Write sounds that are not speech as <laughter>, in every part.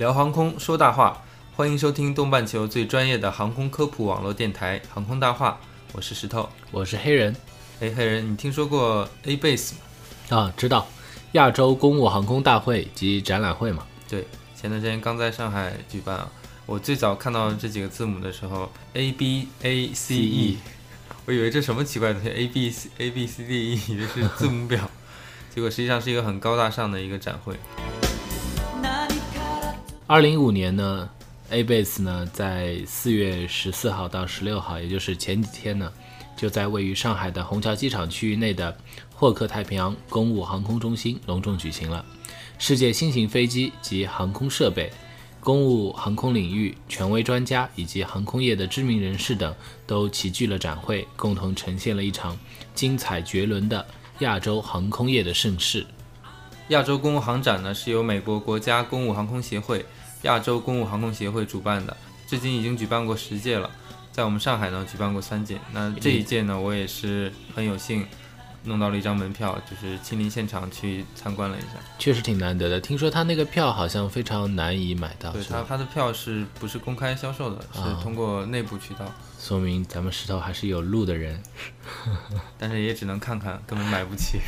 聊航空说大话，欢迎收听东半球最专业的航空科普网络电台《航空大话》，我是石头。我是黑人哎，黑人，你听说过 A Base 吗？啊，知道亚洲公务航空大会及展览会嘛？对，前段时间刚在上海举办啊。我最早看到这几个字母的时候，A B A C E，我以为这什么奇怪的东西，A B C A B C D E，以为是字母表，<laughs> 结果实际上是一个很高大上的一个展会。二零一五年呢，A Base 呢在四月十四号到十六号，也就是前几天呢，就在位于上海的虹桥机场区域内的霍克太平洋公务航空中心隆重举行了。世界新型飞机及航空设备、公务航空领域权威专家以及航空业的知名人士等都齐聚了展会，共同呈现了一场精彩绝伦的亚洲航空业的盛世。亚洲公务航展呢是由美国国家公务航空协会、亚洲公务航空协会主办的，至今已经举办过十届了，在我们上海呢举办过三届。那这一届呢，我也是很有幸弄到了一张门票，就是亲临现场去参观了一下。确实挺难得的。听说他那个票好像非常难以买到，对是吧？它它的票是不是公开销售的？是啊通过内部渠道，说明咱们石头还是有路的人。<laughs> 但是也只能看看，根本买不起。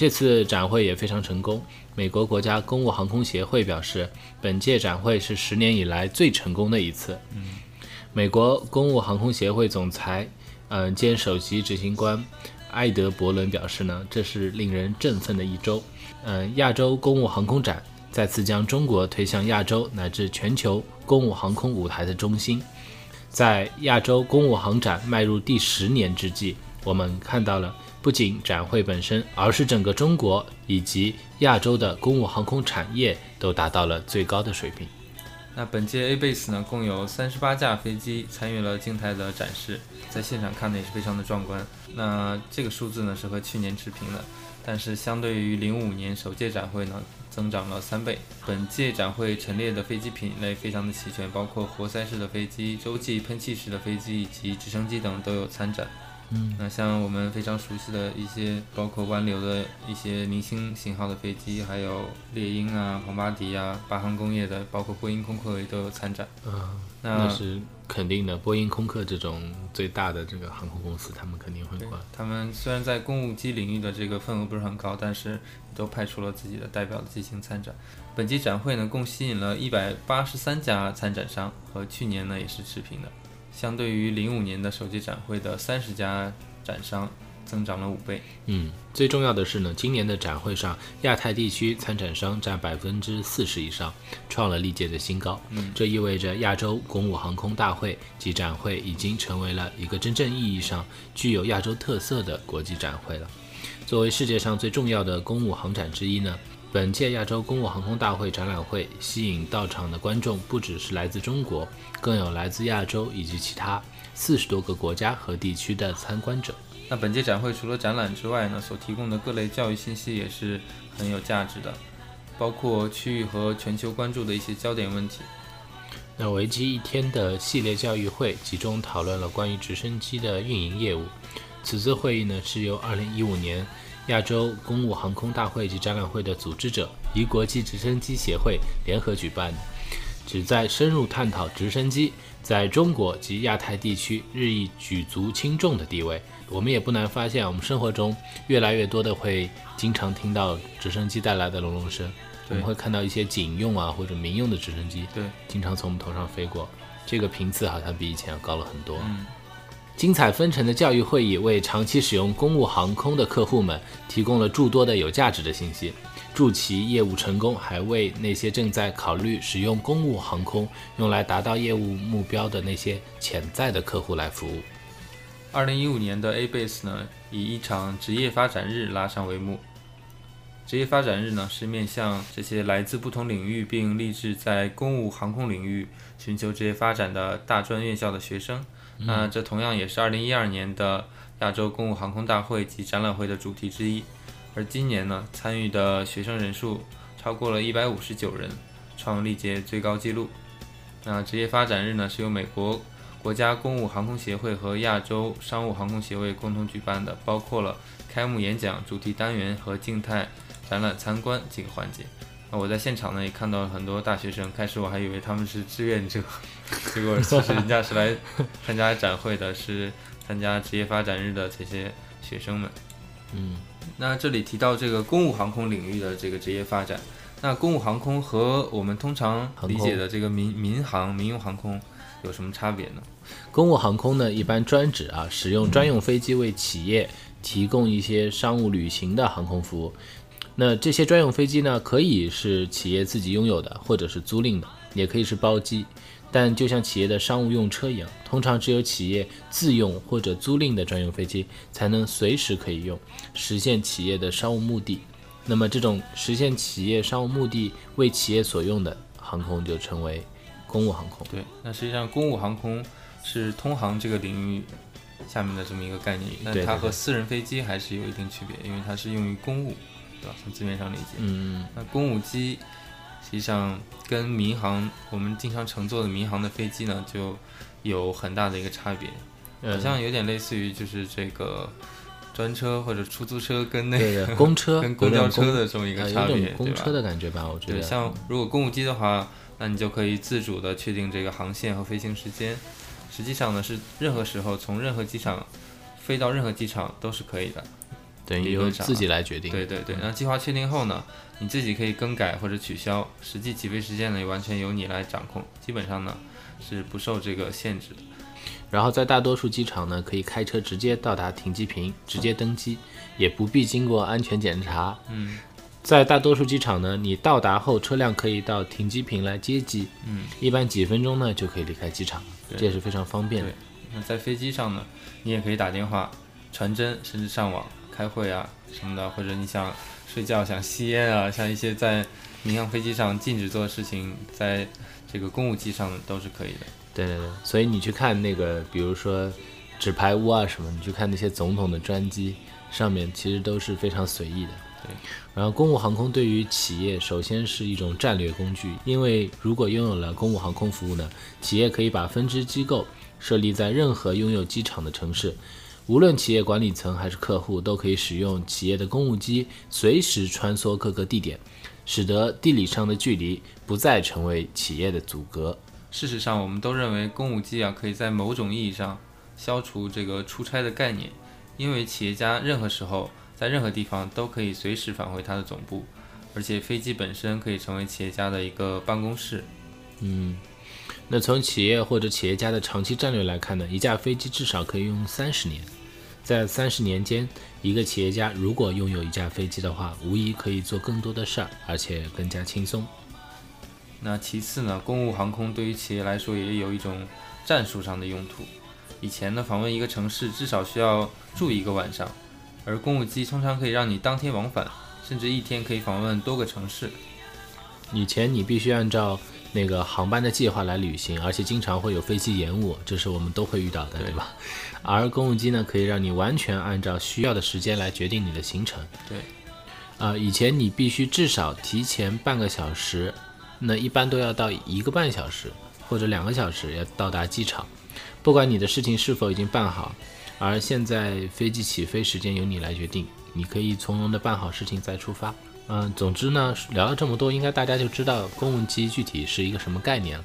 这次展会也非常成功。美国国家公务航空协会表示，本届展会是十年以来最成功的一次。嗯，美国公务航空协会总裁，呃兼首席执行官埃德伯伦表示呢，这是令人振奋的一周。嗯、亚洲公务航空展再次将中国推向亚洲乃至全球公务航空舞台的中心。在亚洲公务航展迈入第十年之际，我们看到了不仅展会本身，而是整个中国以及亚洲的公务航空产业都达到了最高的水平。那本届 A Base 呢，共有三十八架飞机参与了静态的展示，在现场看的也是非常的壮观。那这个数字呢是和去年持平的，但是相对于零五年首届展会呢，增长了三倍。本届展会陈列的飞机品类非常的齐全，包括活塞式的飞机、洲际喷气式的飞机以及直升机等都有参展。嗯，那像我们非常熟悉的一些，包括湾流的一些明星型号的飞机，还有猎鹰啊、庞巴迪啊、八航工业的，包括波音、空客也都有参展。啊、那那是肯定的。波音、空客这种最大的这个航空公司，他们肯定会对管。他们虽然在公务机领域的这个份额不是很高，但是都派出了自己的代表进行参展。本期展会呢，共吸引了一百八十三家参展商，和去年呢也是持平的。相对于零五年的手机展会的三十家展商，增长了五倍。嗯，最重要的是呢，今年的展会上，亚太地区参展商占百分之四十以上，创了历届的新高。嗯这意味着亚洲公务航空大会及展会已经成为了一个真正意义上具有亚洲特色的国际展会了。作为世界上最重要的公务航展之一呢，本届亚洲公务航空大会展览会吸引到场的观众不只是来自中国，更有来自亚洲以及其他四十多个国家和地区的参观者。那本届展会除了展览之外呢，所提供的各类教育信息也是很有价值的，包括区域和全球关注的一些焦点问题。那为期一天的系列教育会集中讨论了关于直升机的运营业务。此次会议呢是由2015年亚洲公务航空大会及展览会的组织者与国际直升机协会联合举办，旨在深入探讨直升机在中国及亚太地区日益举足轻重的地位。我们也不难发现，我们生活中越来越多的会经常听到直升机带来的隆隆声。我们会看到一些警用啊或者民用的直升机，对，经常从我们头上飞过，这个频次好像比以前要高了很多。嗯，精彩纷呈的教育会议为长期使用公务航空的客户们提供了诸多的有价值的信息，助其业务成功，还为那些正在考虑使用公务航空用来达到业务目标的那些潜在的客户来服务。二零一五年的 A Base 呢，以一场职业发展日拉上帷幕。职业发展日呢，是面向这些来自不同领域并立志在公务航空领域寻求职业发展的大专院校的学生。那这同样也是2012年的亚洲公务航空大会及展览会的主题之一。而今年呢，参与的学生人数超过了一百五十九人，创历届最高纪录。那职业发展日呢，是由美国国家公务航空协会和亚洲商务航空协会共同举办的，包括了开幕演讲、主题单元和静态展览参观几个环节。那我在现场呢，也看到了很多大学生，开始我还以为他们是志愿者，<laughs> 结果其实人家是来参加展会的，是参加职业发展日的这些学生们。嗯，那这里提到这个公务航空领域的这个职业发展，那公务航空和我们通常理解的这个民民航、民用航空有什么差别呢？公务航空呢，一般专指啊使用专用飞机为企业提供一些商务旅行的航空服务。那这些专用飞机呢，可以是企业自己拥有的，或者是租赁的，也可以是包机。但就像企业的商务用车一样，通常只有企业自用或者租赁的专用飞机才能随时可以用，实现企业的商务目的。那么这种实现企业商务目的为企业所用的航空就称为公务航空。对，那实际上公务航空是通航这个领域下面的这么一个概念，那它和私人飞机还是有一定区别，因为它是用于公务。对吧？从字面上理解，嗯，那公务机实际上跟民航我们经常乘坐的民航的飞机呢，就有很大的一个差别，好像有点类似于就是这个专车或者出租车跟那个公车 <laughs> 跟公交车的这么一个差别，公车的感觉吧？我觉得，像如果公务机的话，那你就可以自主的确定这个航线和飞行时间，实际上呢是任何时候从任何机场飞到任何机场都是可以的。等于由自己来决定。对对对，那计划确定后呢，你自己可以更改或者取消，实际起飞时间呢也完全由你来掌控，基本上呢是不受这个限制的。然后在大多数机场呢，可以开车直接到达停机坪，直接登机，也不必经过安全检查。嗯，在大多数机场呢，你到达后，车辆可以到停机坪来接机。嗯，一般几分钟呢就可以离开机场，这也是非常方便的。那在飞机上呢，你也可以打电话、传真，甚至上网。开会啊什么的，或者你想睡觉、想吸烟啊，像一些在民航飞机上禁止做的事情，在这个公务机上都是可以的。对对对，所以你去看那个，比如说纸牌屋啊什么，你去看那些总统的专机上面，其实都是非常随意的。对。然后公务航空对于企业首先是一种战略工具，因为如果拥有了公务航空服务呢，企业可以把分支机构设立在任何拥有机场的城市。无论企业管理层还是客户，都可以使用企业的公务机随时穿梭各个地点，使得地理上的距离不再成为企业的阻隔。事实上，我们都认为公务机啊，可以在某种意义上消除这个出差的概念，因为企业家任何时候在任何地方都可以随时返回他的总部，而且飞机本身可以成为企业家的一个办公室。嗯。那从企业或者企业家的长期战略来看呢，一架飞机至少可以用三十年。在三十年间，一个企业家如果拥有一架飞机的话，无疑可以做更多的事儿，而且更加轻松。那其次呢，公务航空对于企业来说也有一种战术上的用途。以前呢，访问一个城市至少需要住一个晚上，而公务机通常可以让你当天往返，甚至一天可以访问多个城市。以前你必须按照那个航班的计划来旅行，而且经常会有飞机延误，这是我们都会遇到的，对吧？而公务机呢，可以让你完全按照需要的时间来决定你的行程。对，啊，以前你必须至少提前半个小时，那一般都要到一个半小时或者两个小时要到达机场，不管你的事情是否已经办好。而现在飞机起飞时间由你来决定，你可以从容的办好事情再出发。嗯，总之呢，聊了这么多，应该大家就知道公务机具体是一个什么概念了。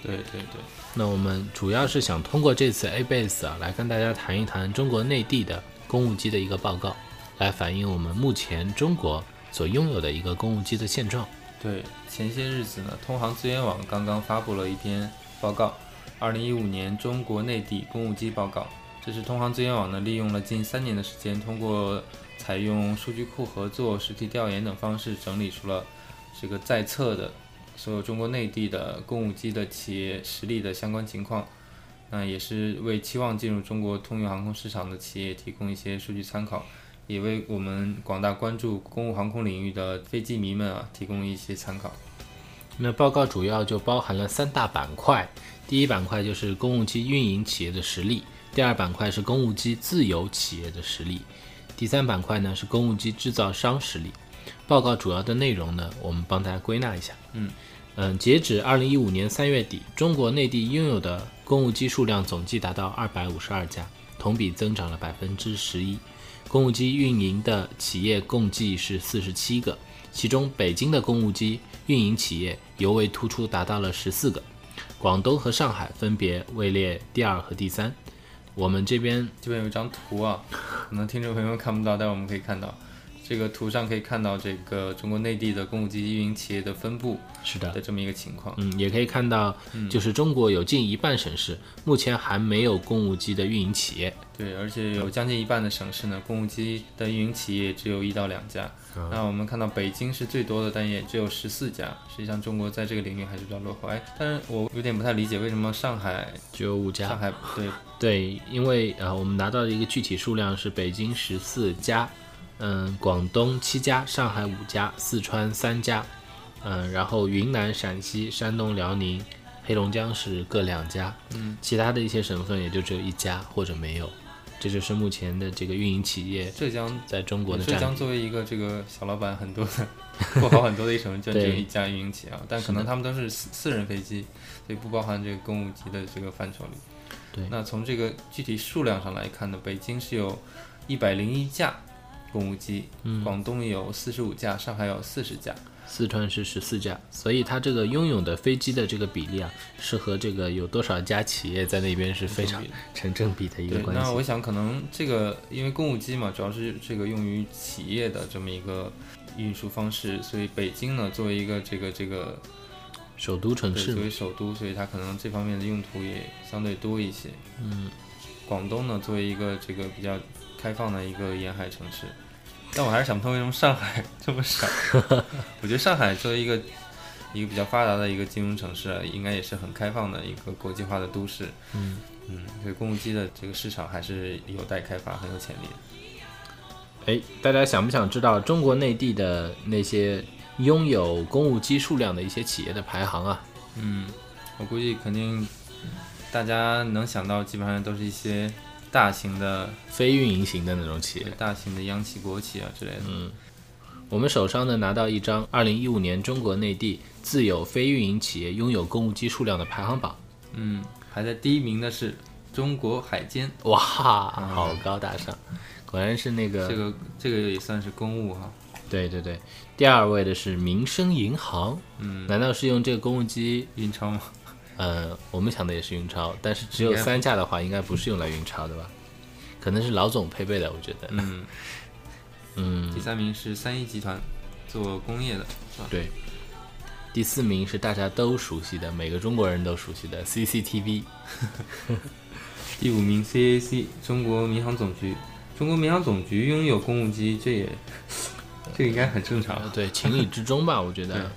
对对对。那我们主要是想通过这次 A base 啊，来跟大家谈一谈中国内地的公务机的一个报告，来反映我们目前中国所拥有的一个公务机的现状。对，前些日子呢，通航资源网刚刚发布了一篇报告，《二零一五年中国内地公务机报告》。这是通航资源网呢，利用了近三年的时间，通过。采用数据库合作、实地调研等方式，整理出了这个在册的所有中国内地的公务机的企业实力的相关情况。那也是为期望进入中国通用航空市场的企业提供一些数据参考，也为我们广大关注公务航空领域的飞机迷们啊提供一些参考。那报告主要就包含了三大板块，第一板块就是公务机运营企业的实力，第二板块是公务机自由企业的实力，第三板块呢是公务机制造商实力。报告主要的内容呢，我们帮大家归纳一下。嗯嗯，截止二零一五年三月底，中国内地拥有的公务机数量总计达到二百五十二家，同比增长了百分之十一。公务机运营的企业共计是四十七个，其中北京的公务机运营企业尤为突出，达到了十四个，广东和上海分别位列第二和第三。我们这边这边有一张图啊，可能听众朋友看不到，但我们可以看到，这个图上可以看到这个中国内地的公务机运营企业的分布是的的，这么一个情况。嗯，也可以看到，就是中国有近一半省市目前还没有公务机的运营企业。对，而且有将近一半的省市呢，公务机的运营企业只有一到两家。那我们看到北京是最多的，但也只有十四家。实际上，中国在这个领域还是比较落后。哎，但是我有点不太理解，为什么上海只有五家，上海对 <laughs> 对，因为呃，我们拿到的一个具体数量是北京十四家，嗯，广东七家，上海五家，四川三家，嗯，然后云南、陕西、山东、辽宁、黑龙江是各两家，嗯，其他的一些省份也就只有一家或者没有，这就是目前的这个运营企业浙江在中国的浙。江作为一个这个小老板很多的不好很多的一省份，就只有一家运营企业啊，但可能他们都是私私人飞机，所以不包含这个公务机的这个范畴里。对那从这个具体数量上来看呢，北京是有一百零一架公务机，嗯广东有四十五架，上海有四十架。四川是十四架，所以它这个拥有的飞机的这个比例啊，是和这个有多少家企业在那边是非常成正比的一个关系那我。想可能这个因为公务机嘛，主要是这个用于企业的这么一个运输方式，所以北京呢作为一个这个这个首都城市作为首都，所以它可能这方面的用途也相对多一些。嗯，广东呢作为一个这个比较开放的一个沿海城市，但我还是想不通为什么上海 <laughs> 这么少。<laughs> 我觉得上海作为一个一个比较发达的一个金融城市啊，应该也是很开放的一个国际化的都市。嗯嗯，所以公务机的这个市场还是有待开发，很有潜力的。哎，大家想不想知道中国内地的那些拥有公务机数量的一些企业的排行啊？嗯，我估计肯定大家能想到，基本上都是一些大型的、非运营型的那种企业。大型的央企、国企啊之类的。嗯，我们手上呢拿到一张二零一五年中国内地自有非运营企业拥有公务机数量的排行榜。嗯，排在第一名的是中国海监，哇，好高大上，果然是那个这个这个也算是公务哈。对对对。第二位的是民生银行，嗯，难道是用这个公务机？运钞吗？呃，我们想的也是运钞，但是只有三架的话，应该不是用来运钞的吧？可能是老总配备的，我觉得。嗯，嗯第，三名是三一集团，做工业的，是吧？对。第四名是大家都熟悉的，每个中国人都熟悉的 CCTV。<laughs> <laughs> 第五名 CAC 中国民航总局，中国民航总局拥有公务机，这也 <laughs> 这应该很正常。呃对，情理之中吧，我觉得。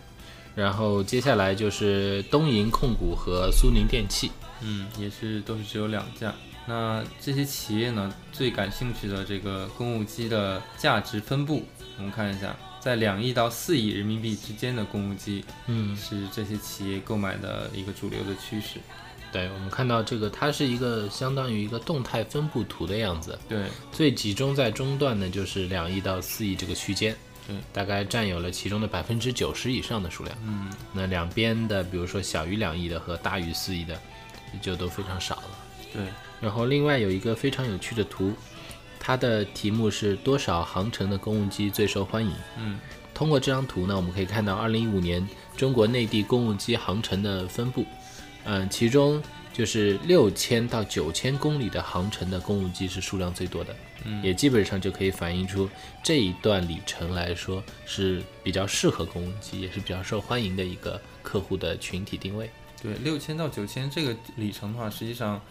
然后接下来就是东营控股和苏宁电器。嗯，也是都是只有两家。那这些企业呢，最感兴趣的这个公务机的价值分布，我们看一下，在两亿到四亿人民币之间的公务机，嗯，是这些企业购买的一个主流的趋势。对，我们看到这个，它是一个相当于一个动态分布图的样子。对，最集中在中段的就是两亿到四亿这个区间，对，大概占有了其中的百分之九十以上的数量。嗯，那两边的，比如说小于两亿的和大于四亿的，就都非常少了。对，然后另外有一个非常有趣的图，它的题目是多少航程的公务机最受欢迎？嗯，通过这张图呢，我们可以看到二零一五年中国内地公务机航程的分布，嗯，其中就是六千到九千公里的航程的公务机是数量最多的，嗯也基本上就可以反映出这一段里程来说是比较适合公务机，也是比较受欢迎的一个客户的群体定位。对，六千到九千这个里程的话，实际上，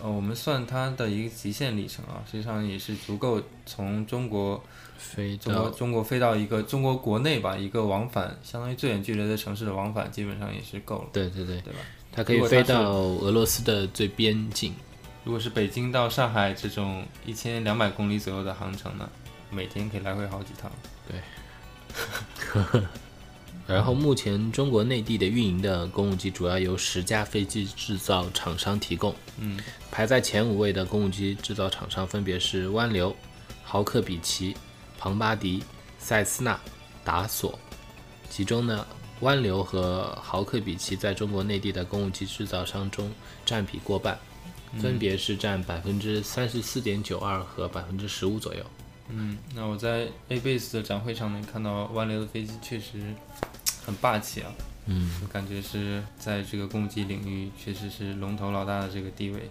呃，我们算它的一个极限里程啊，实际上也是足够从中国飞中国到中国飞到一个中国国内吧，一个往返，相当于最远距离的城市的往返，基本上也是够了，对对对，对吧？它可以飞到俄罗斯的最边境。如果是北京到上海这种一千两百公里左右的航程呢，每天可以来回好几趟。对 <laughs> 然后目前中国内地的运营的公务机主要由十家飞机制造厂商提供，嗯，排在前五位的公务机制造厂商分别是湾流、豪克比奇、庞巴迪、塞斯纳、达索。其中呢，湾流和豪克比奇在中国内地的公务机制造商中占比过半，分别是占百分之三十四点九二和百分之十五左右。嗯，那我在 A base 的展会上面看到湾流的飞机确实很霸气啊，嗯，我感觉是在这个公机领域确实是龙头老大的这个地位。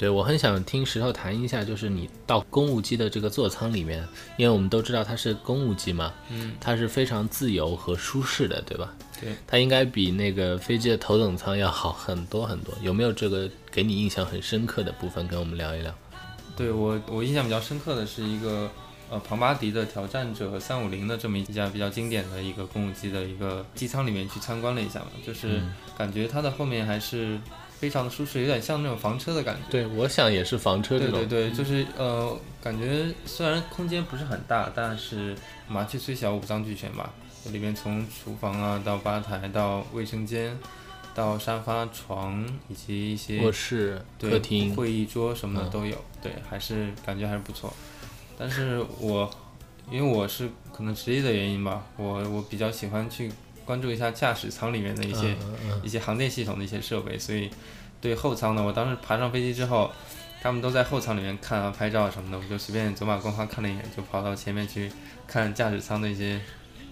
对，我很想听石头谈一下，就是你到公务机的这个座舱里面，因为我们都知道它是公务机嘛，嗯，它是非常自由和舒适的，对吧？对，它应该比那个飞机的头等舱要好很多很多。有没有这个给你印象很深刻的部分，跟我们聊一聊？对我我印象比较深刻的是一个呃庞巴迪的挑战者三五零的这么一架比较经典的一个公务机的一个机舱里面去参观了一下嘛，就是感觉它的后面还是非常的舒适，有点像那种房车的感觉。对，我想也是房车这种。对对对，就是呃，感觉虽然空间不是很大，但是麻雀虽小五脏俱全吧。里面从厨房啊到吧台到卫生间，到沙发、床以及一些卧室、客厅，会议桌什么的嗯都有。对，还是感觉还是不错。但是我因为我是可能职业的原因吧，我我比较喜欢去关注一下驾驶舱里面的一些、嗯嗯一些航电系统的一些设备，所以对后舱呢，我当时爬上飞机之后，他们都在后舱里面看啊、拍照什么的，我就随便走马观花看了一眼，就跑到前面去看驾驶舱的一些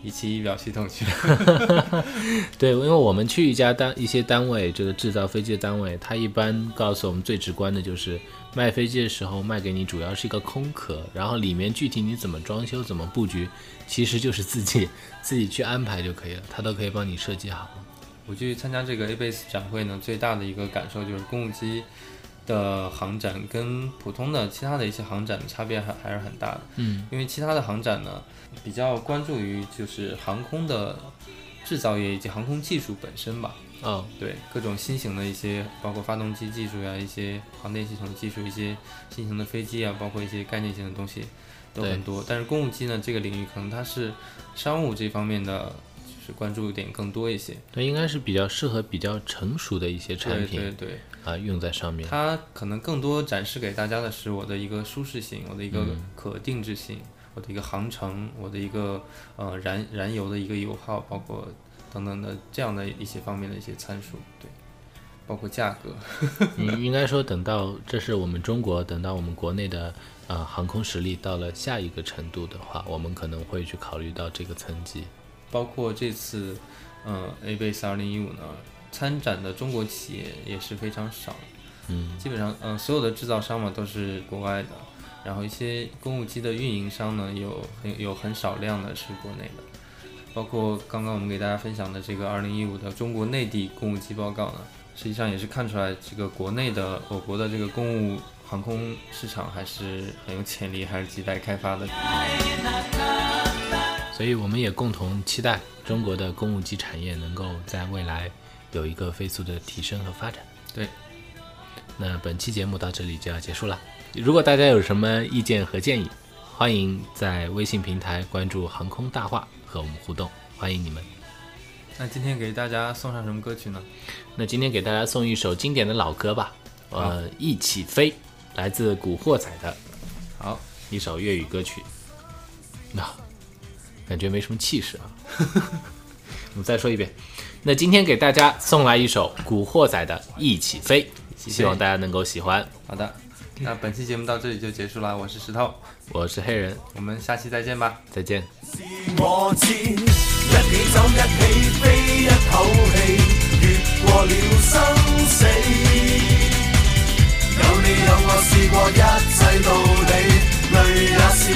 仪器仪表系统去了。<laughs> 对，因为我们去一家单一些单位，这个制造飞机的单位，他一般告诉我们最直观的就是卖飞机的时候卖给你主要是一个空壳，然后里面具体你怎么装修、怎么布局，其实就是自己自己去安排就可以了，他都可以帮你设计好。我去参加这个 A base 展会呢，最大的一个感受就是公务机的航展跟普通的其他的一些航展的差别还还是很大的。嗯，因为其他的航展呢，比较关注于就是航空的制造业以及航空技术本身吧。哦，对各种新型的一些，包括发动机技术呀，一些航电系统技术，一些新型的飞机啊，包括一些概念性的东西都很多。但是公务机呢，这个领域可能它是商务这方面的，就是关注点更多一些。对应该是比较适合比较成熟的一些产对品对对，啊，用在上面。它可能更多展示给大家的是我的一个舒适性，我的一个可定制性，我的一个航程，我的一个呃燃燃油的一个油耗，包括等等的这样的一些方面的一些参数，对，包括价格。<laughs> 你，应该说等到这是我们中国，等到我们国内的呃航空实力到了下一个程度的话，我们可能会去考虑到这个层级。包括这次，呃，A base 二零一五呢，参展的中国企业也是非常少，嗯，基本上，嗯、所有的制造商嘛都是国外的，然后一些公务机的运营商呢，有很有很少量的是国内的，包括刚刚我们给大家分享的这个二零一五的中国内地公务机报告呢，实际上也是看出来这个国内的我国的这个公务航空市场还是很有潜力，还是亟待开发的。所以我们也共同期待中国的公务机产业能够在未来有一个飞速的提升和发展。对，那本期节目到这里就要结束了。如果大家有什么意见和建议，欢迎在微信平台关注“航空大话”和我们互动，欢迎你们。那今天给大家送上什么歌曲呢？那今天给大家送一首经典的老歌吧，呃，《一起飞》，来自《古惑仔》的好，一首粤语歌曲。那、感觉没什么气势啊。<laughs> 我们再说一遍，那今天给大家送来一首《古惑仔》的《一起飞》，希望大家能够喜欢。好的，那本期节目到这里就结束了，我是石头，我是黑人，我们下期再见吧。再见。我知，一起走，一起飛，一口氣，越過了生死。有你有我，試過一切道理，淚也是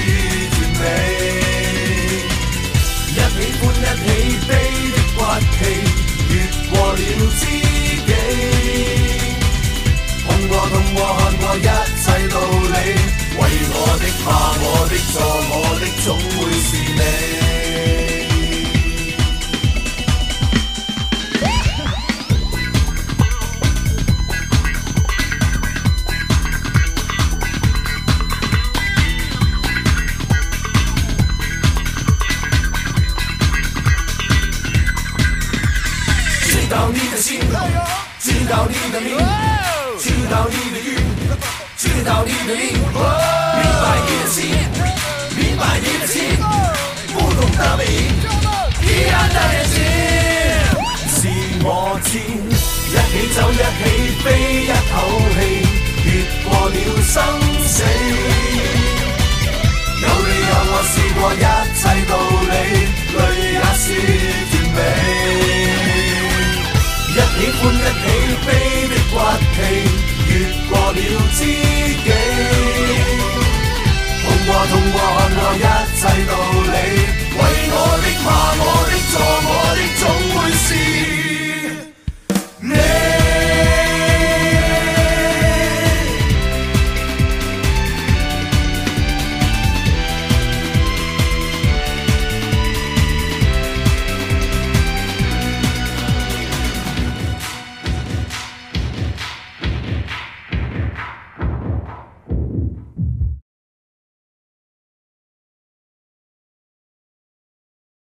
完美。一起歡，一起悲的骨氣，越过了知己。碰过痛过看过一切道理，为我的怕我的错我的总会是你。知你的名，知道你的欲，知道你的灵。明白一件事，明白一件事，孤独难免。一是我知，一起走，一起飞，一口气越过了生死。有你有我，试过一切道理，累也是甜美。一起欢，一起。